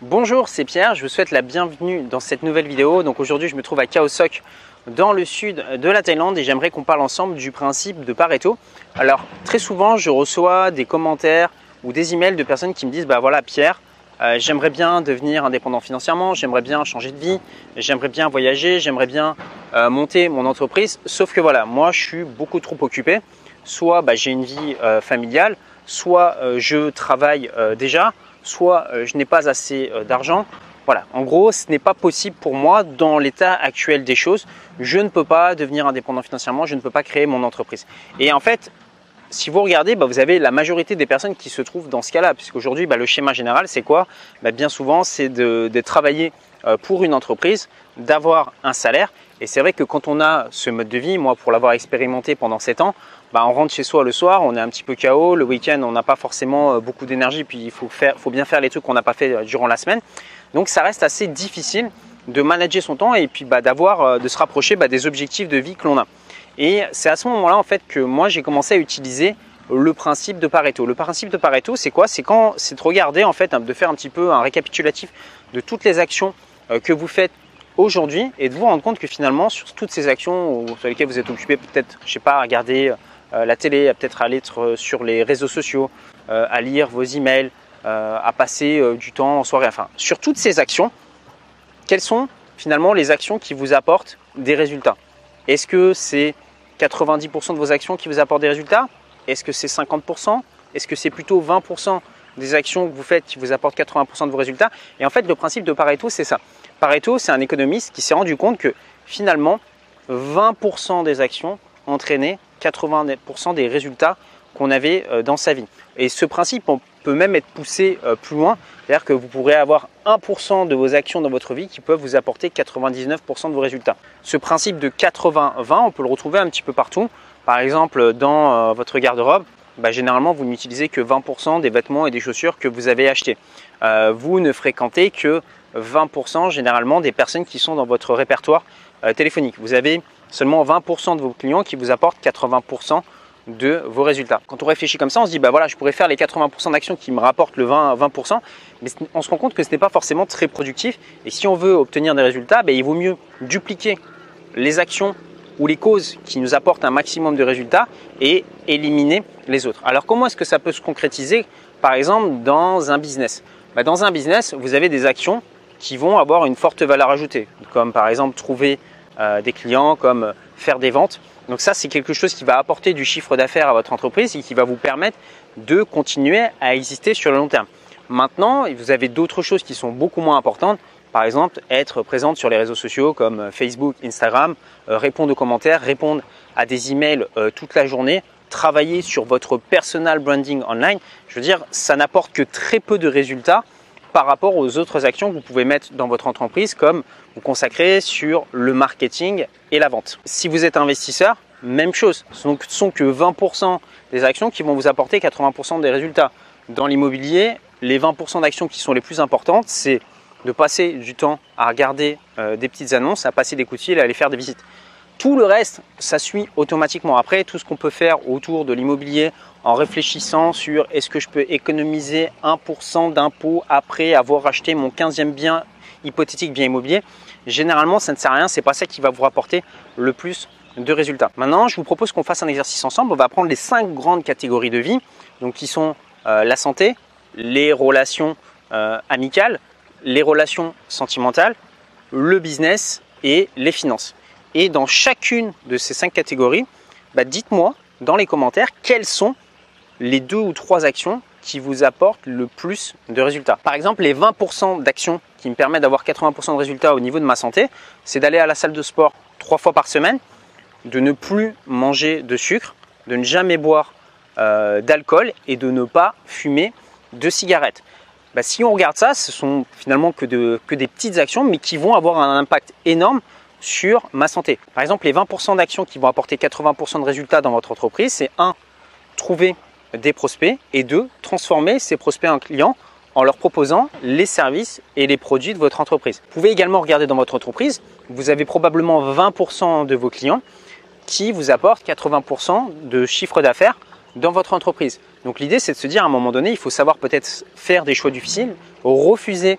Bonjour, c'est Pierre, je vous souhaite la bienvenue dans cette nouvelle vidéo. Donc aujourd'hui, je me trouve à Khao Sok dans le sud de la Thaïlande et j'aimerais qu'on parle ensemble du principe de Pareto. Alors, très souvent, je reçois des commentaires ou des emails de personnes qui me disent "Bah voilà, Pierre, euh, j'aimerais bien devenir indépendant financièrement, j'aimerais bien changer de vie, j'aimerais bien voyager, j'aimerais bien euh, monter mon entreprise. Sauf que voilà, moi, je suis beaucoup trop occupé. Soit bah, j'ai une vie euh, familiale, soit je travaille déjà, soit euh, je n'ai pas assez euh, d'argent. Voilà, en gros, ce n'est pas possible pour moi dans l'état actuel des choses. Je ne peux pas devenir indépendant financièrement, je ne peux pas créer mon entreprise. Et en fait, si vous regardez, bah, vous avez la majorité des personnes qui se trouvent dans ce cas-là, puisqu'aujourd'hui, bah, le schéma général, c'est quoi? Bah, Bien souvent, c'est de, travailler euh, pour une entreprise, d'avoir un salaire. Et c'est vrai que quand on a ce mode de vie, moi, pour l'avoir expérimenté pendant 7 ans, bah, on rentre chez soi le soir, on est un petit peu KO, le week-end on n'a pas forcément euh, beaucoup d'énergie, puis il faut, faire, faut bien faire les trucs qu'on n'a pas fait euh, durant la semaine. Donc ça reste assez difficile de manager son temps et puis bah, d'avoir, euh, de se rapprocher bah, des objectifs de vie que l'on a. Et c'est à ce moment-là en fait que moi j'ai commencé à utiliser le principe de Pareto. Le principe de Pareto, c'est quoi? C'est quand c'est de regarder en fait, de faire un petit peu un récapitulatif de toutes les actions que vous faites aujourd'hui et de vous rendre compte que finalement sur toutes ces actions sur lesquelles vous êtes occupé, peut-être, je sais pas, à regarder euh, la télé, à peut-être aller euh, sur les réseaux sociaux, euh, à lire vos emails, à passer du temps en soirée. Enfin, sur toutes ces actions, quelles sont finalement les actions qui vous apportent des résultats? Est-ce que c'est 90% de vos actions qui vous apportent des résultats? Est-ce que c'est 50% Est-ce que c'est plutôt 20% des actions que vous faites qui vous apportent 80% de vos résultats? Et en fait, le principe de Pareto, c'est ça. Pareto, c'est un économiste qui s'est rendu compte que finalement, 20% des actions entraînaient 80% des résultats qu'on avait euh, dans sa vie. Et ce principe, peut même être poussé euh, plus loin, c'est-à-dire que vous pourrez avoir 1% de vos actions dans votre vie qui peuvent vous apporter 99% de vos résultats. Ce principe de 80-20, on peut le retrouver un petit peu partout. Par exemple, dans euh, votre garde-robe, bah, généralement, vous n'utilisez que 20% des vêtements et des chaussures que vous avez achetés. vous ne fréquentez que 20% généralement des personnes qui sont dans votre répertoire téléphonique. Vous avez seulement 20% de vos clients qui vous apportent 80% de vos résultats. Quand on réfléchit comme ça, on se dit bah voilà, je pourrais faire les 80% d'actions qui me rapportent le 20 20%, mais on se rend compte que ce n'est pas forcément très productif et si on veut obtenir des résultats, bah, il vaut mieux dupliquer les actions ou les causes qui nous apportent un maximum de résultats et éliminer les autres. Alors comment est-ce que ça peut se concrétiser par exemple dans un business? Bah, Dans un business, vous avez des actions qui vont avoir une forte valeur ajoutée, comme par exemple trouver euh, des clients, comme faire des ventes. Donc ça, c'est quelque chose qui va apporter du chiffre d'affaires à votre entreprise et qui va vous permettre de continuer à exister sur le long terme. Maintenant, vous avez d'autres choses qui sont beaucoup moins importantes. Par exemple, être présente sur les réseaux sociaux comme Facebook, Instagram, euh, répondre aux commentaires, répondre à des emails euh, toute la journée, travailler sur votre personal branding online. Je veux dire, ça n'apporte que très peu de résultats par rapport aux autres actions que vous pouvez mettre dans votre entreprise, comme vous consacrer sur le marketing et la vente. Si vous êtes investisseur, même chose. Ce ne sont que 20% des actions qui vont vous apporter 80% des résultats. Dans l'immobilier, les 20% d'actions qui sont les plus importantes, c'est de passer du temps à regarder euh, des petites annonces, à passer des coups de à aller faire des visites. Tout le reste, ça suit automatiquement. Après, tout ce qu'on peut faire autour de l'immobilier en réfléchissant sur est-ce que je peux économiser 1% d'impôt après avoir acheté mon 15e bien hypothétique, bien immobilier, généralement ça ne sert à rien, c'est pas ça qui va vous rapporter le plus de résultats. Maintenant, je vous propose qu'on fasse un exercice ensemble. On va prendre les cinq grandes catégories de vie, donc qui sont euh, la santé, les relations euh, amicales, les relations sentimentales, le business et les finances. Et dans chacune de ces cinq catégories, bah, dites-moi dans les commentaires quelles sont les deux ou trois actions qui vous apportent le plus de résultats. Par exemple, les 20% d'actions qui me permettent d'avoir 80% de résultats au niveau de ma santé, c'est d'aller à la salle de sport trois fois par semaine, de ne plus manger de sucre, de ne jamais boire euh, d'alcool et de ne pas fumer de cigarettes. Bah, si on regarde ça, ce sont finalement que, que des petites actions, mais qui vont avoir un impact énorme sur ma santé. Par exemple, les 20% d'actions qui vont apporter 80% de résultats dans votre entreprise, c'est 1. Trouver des prospects et 2. Transformer ces prospects en clients en leur proposant les services et les produits de votre entreprise. Vous pouvez également regarder dans votre entreprise, vous avez probablement 20% de vos clients qui vous apportent 80% de chiffre d'affaires dans votre entreprise. Donc l'idée c'est de se dire à un moment donné, il faut savoir peut-être faire des choix difficiles, refuser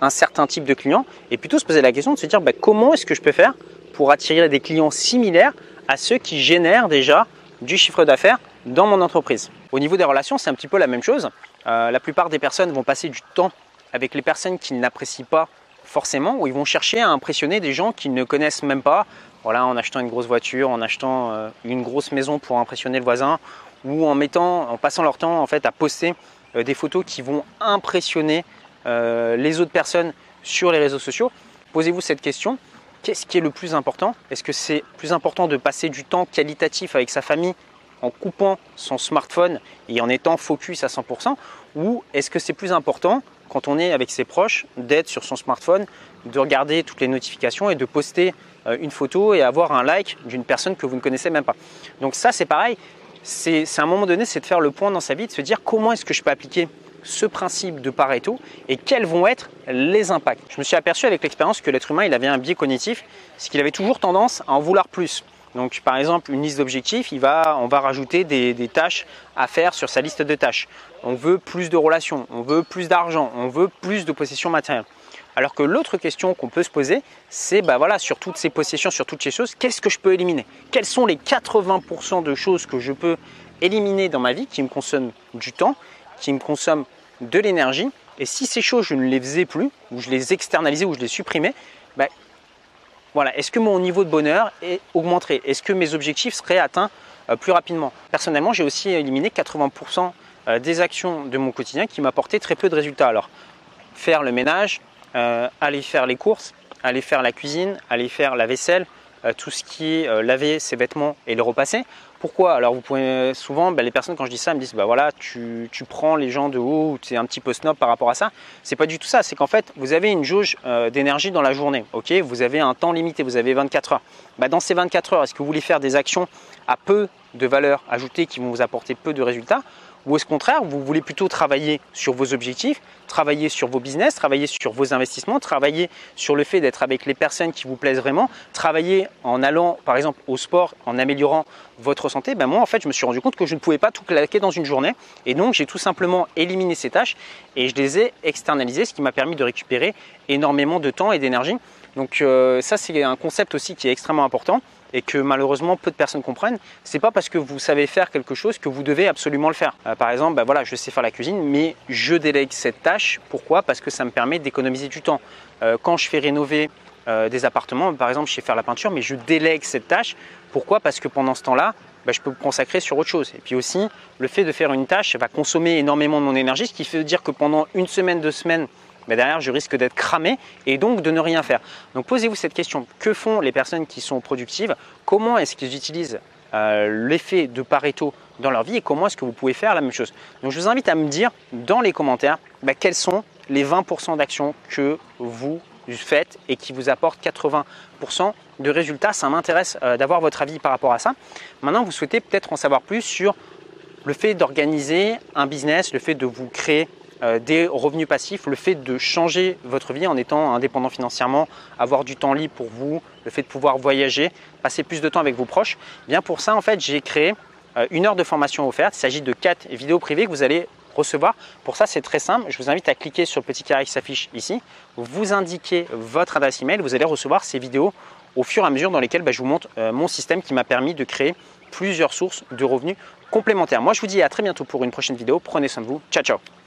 un certain type de client et plutôt se poser la question de se dire bah, comment est-ce que je peux faire pour attirer des clients similaires à ceux qui génèrent déjà du chiffre d'affaires dans mon entreprise? Au niveau des relations, c'est un petit peu la même chose. Euh, la plupart des personnes vont passer du temps avec les personnes qu'ils n'apprécient pas forcément, ou ils vont chercher à impressionner des gens qu'ils ne connaissent même pas. Voilà, en achetant une grosse voiture, en achetant euh, une grosse maison pour impressionner le voisin, ou en mettant, en passant leur temps en fait à poster euh, des photos qui vont impressionner les autres personnes sur les réseaux sociaux. Posez-vous cette question. Qu'est-ce qui est le plus important? Est-ce que c'est plus important de passer du temps qualitatif avec sa famille en coupant son smartphone et en étant focus à 100% Ou est-ce que c'est plus important quand on est avec ses proches d'être sur son smartphone, de regarder toutes les notifications et de poster euh, une photo et avoir un like d'une personne que vous ne connaissez même pas? Donc ça c'est pareil, c'est à un moment donné c'est de faire le point dans sa vie, de se dire comment est-ce que je peux appliquer ce principe de Pareto et quels vont être les impacts. Je me suis aperçu avec l'expérience que l'être humain il avait un biais cognitif, c'est qu'il avait toujours tendance à en vouloir plus. Donc par exemple une liste d'objectifs, on va rajouter des, des, tâches à faire sur sa liste de tâches. On veut plus de relations, on veut plus d'argent, on veut plus de possessions matérielles. Alors que l'autre question qu'on peut se poser, c'est bah voilà, sur toutes ces possessions, sur toutes ces choses, qu'est-ce que je peux éliminer? Quels sont les 80% de choses que je peux éliminer dans ma vie qui me consomment du temps? Qui me consomment de l'énergie. Et si ces choses, je ne les faisais plus, ou je les externalisais, ou je les supprimais, ben, voilà, est-ce que mon niveau de bonheur est augmenterait Est-ce que mes objectifs seraient atteints euh, plus rapidement? Personnellement, j'ai aussi éliminé 80% euh, des actions de mon quotidien qui m'apportaient très peu de résultats. Alors, faire le ménage, euh, aller faire les courses, aller faire la cuisine, aller faire la vaisselle, tout ce qui est laver ses vêtements et le repasser. Pourquoi? Alors vous pouvez souvent, ben, les personnes quand je dis ça me disent bah voilà tu, prends les gens de haut tu es un petit peu snob par rapport à ça. C'est pas du tout ça. C'est qu'en fait vous avez une jauge euh, d'énergie dans la journée. Vous avez un temps limité, vous avez 24 heures. Bah, dans ces 24 heures, est-ce que vous voulez faire des actions à peu de valeur ajoutée qui vont vous apporter peu de résultats? Ou au contraire, vous voulez plutôt travailler sur vos objectifs, travailler sur vos business, travailler sur vos investissements, travailler sur le fait d'être avec les personnes qui vous plaisent vraiment, travailler en allant par exemple au sport, en améliorant votre santé, ben moi en fait je me suis rendu compte que je ne pouvais pas tout claquer dans une journée et donc j'ai tout simplement éliminé ces tâches et je les ai externalisées, ce qui m'a permis de récupérer énormément de temps et d'énergie. Donc euh, ça c'est un concept aussi qui est extrêmement important et que malheureusement peu de personnes comprennent, c'est pas parce que vous savez faire quelque chose que vous devez absolument le faire. Euh, par exemple, bah voilà, je sais faire la cuisine, mais je délègue cette tâche. Pourquoi? Parce que ça me permet d'économiser du temps. Euh, quand je fais rénover des appartements, par exemple, je sais faire la peinture, mais je délègue cette tâche. Pourquoi? Parce que pendant ce temps-là, bah, je peux me consacrer sur autre chose. Et puis aussi, le fait de faire une tâche va consommer énormément de mon énergie, ce qui veut dire que pendant une semaine, deux semaines, derrière, je risque d'être cramé et donc de ne rien faire. Donc posez-vous cette question. Que font les personnes qui sont productives? Comment est-ce qu'ils utilisent euh, l'effet de Pareto dans leur vie et comment est-ce que vous pouvez faire la même chose? Donc je vous invite à me dire dans les commentaires bah, quels sont les 20% d'actions que vous faites et qui vous apportent 80% de résultats. Ça m'intéresse euh, d'avoir votre avis par rapport à ça. Maintenant, vous souhaitez peut-être en savoir plus sur le fait d'organiser un business, le fait de vous créer des revenus passifs, le fait de changer votre vie en étant indépendant financièrement, avoir du temps libre pour vous, le fait de pouvoir voyager, passer plus de temps avec vos proches. Bien pour ça, en fait, j'ai créé euh, une heure de formation offerte. Il s'agit de quatre vidéos privées que vous allez recevoir. Pour ça, c'est très simple. Je vous invite à cliquer sur le petit carré qui s'affiche ici. Vous indiquez votre adresse email. Vous allez recevoir ces vidéos au fur et à mesure dans lesquelles bah, je vous montre euh, mon système qui m'a permis de créer plusieurs sources de revenus complémentaires. Moi, je vous dis à très bientôt pour une prochaine vidéo. Prenez soin de vous. Ciao, ciao